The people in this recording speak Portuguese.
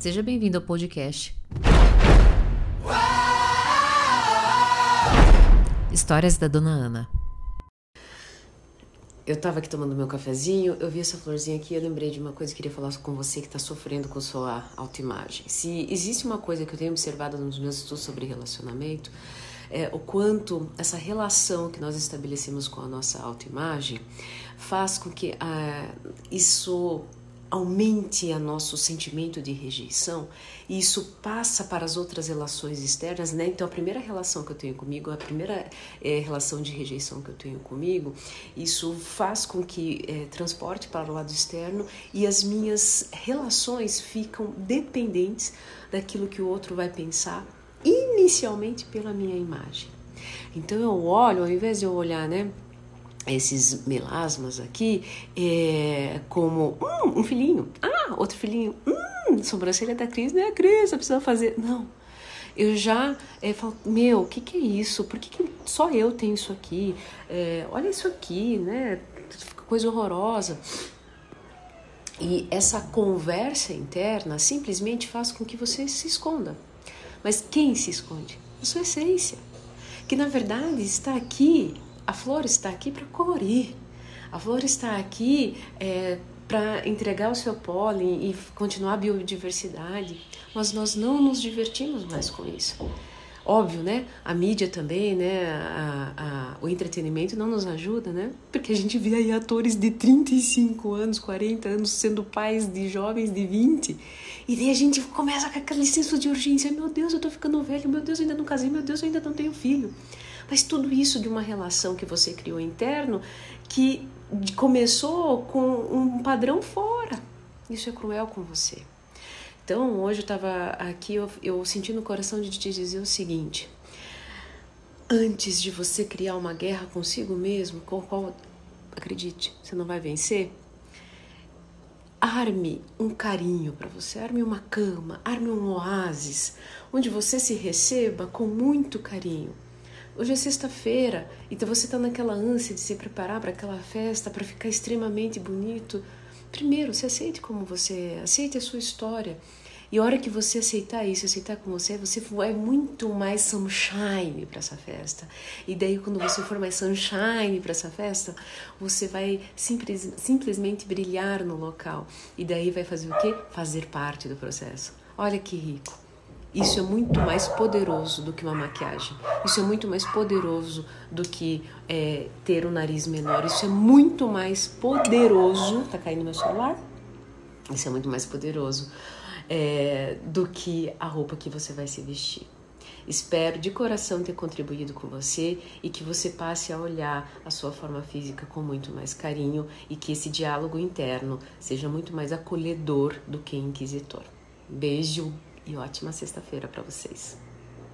Seja bem-vindo ao podcast. Histórias da Dona Ana. Eu tava aqui tomando meu cafezinho, eu vi essa florzinha aqui, eu lembrei de uma coisa que queria falar com você que está sofrendo com sua autoimagem. Se existe uma coisa que eu tenho observado nos meus estudos sobre relacionamento, é o quanto essa relação que nós estabelecemos com a nossa autoimagem faz com que ah, isso aumente a nosso sentimento de rejeição e isso passa para as outras relações externas, né? Então a primeira relação que eu tenho comigo, a primeira é, relação de rejeição que eu tenho comigo, isso faz com que é, transporte para o lado externo e as minhas relações ficam dependentes daquilo que o outro vai pensar inicialmente pela minha imagem. Então eu olho, ao invés de eu olhar, né? Esses melasmas aqui é, como hum, um filhinho, ah, outro filhinho, hum, sobrancelha da Cris, não é a Cris, precisa fazer. Não. Eu já é, falo, meu, o que, que é isso? Por que, que só eu tenho isso aqui? É, olha isso aqui, né? Coisa horrorosa. E essa conversa interna simplesmente faz com que você se esconda. Mas quem se esconde? A sua essência. Que na verdade está aqui a flor está aqui para colorir. A flor está aqui é, para entregar o seu pólen e continuar a biodiversidade, mas nós não nos divertimos mais com isso. Óbvio, né? A mídia também, né? A, a, o entretenimento não nos ajuda, né? Porque a gente vê aí atores de 35 anos, 40 anos sendo pais de jovens de 20. E daí a gente começa com aquele senso de urgência: meu Deus, eu tô ficando velho, meu Deus, eu ainda não casei, meu Deus, eu ainda não tenho filho. Mas tudo isso de uma relação que você criou interno que começou com um padrão fora. Isso é cruel com você. Então, hoje eu estava aqui, eu, eu senti no coração de te dizer o seguinte: antes de você criar uma guerra consigo mesmo, com qual, acredite, você não vai vencer, arme um carinho para você, arme uma cama, arme um oásis, onde você se receba com muito carinho. Hoje é sexta-feira, então você está naquela ânsia de se preparar para aquela festa, para ficar extremamente bonito. Primeiro, se aceite como você é, aceite a sua história. E a hora que você aceitar isso, aceitar com você, você vai muito mais sunshine para essa festa. E daí, quando você for mais sunshine para essa festa, você vai simples, simplesmente brilhar no local. E daí vai fazer o quê? Fazer parte do processo. Olha que rico. Isso é muito mais poderoso do que uma maquiagem. Isso é muito mais poderoso do que é, ter o um nariz menor. Isso é muito mais poderoso. Tá caindo meu celular? Isso é muito mais poderoso é, do que a roupa que você vai se vestir. Espero de coração ter contribuído com você e que você passe a olhar a sua forma física com muito mais carinho e que esse diálogo interno seja muito mais acolhedor do que inquisitor. Beijo e ótima sexta-feira para vocês.